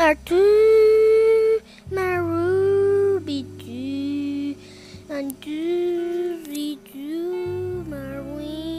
are two, my ruby two, and two, three, two, my wing,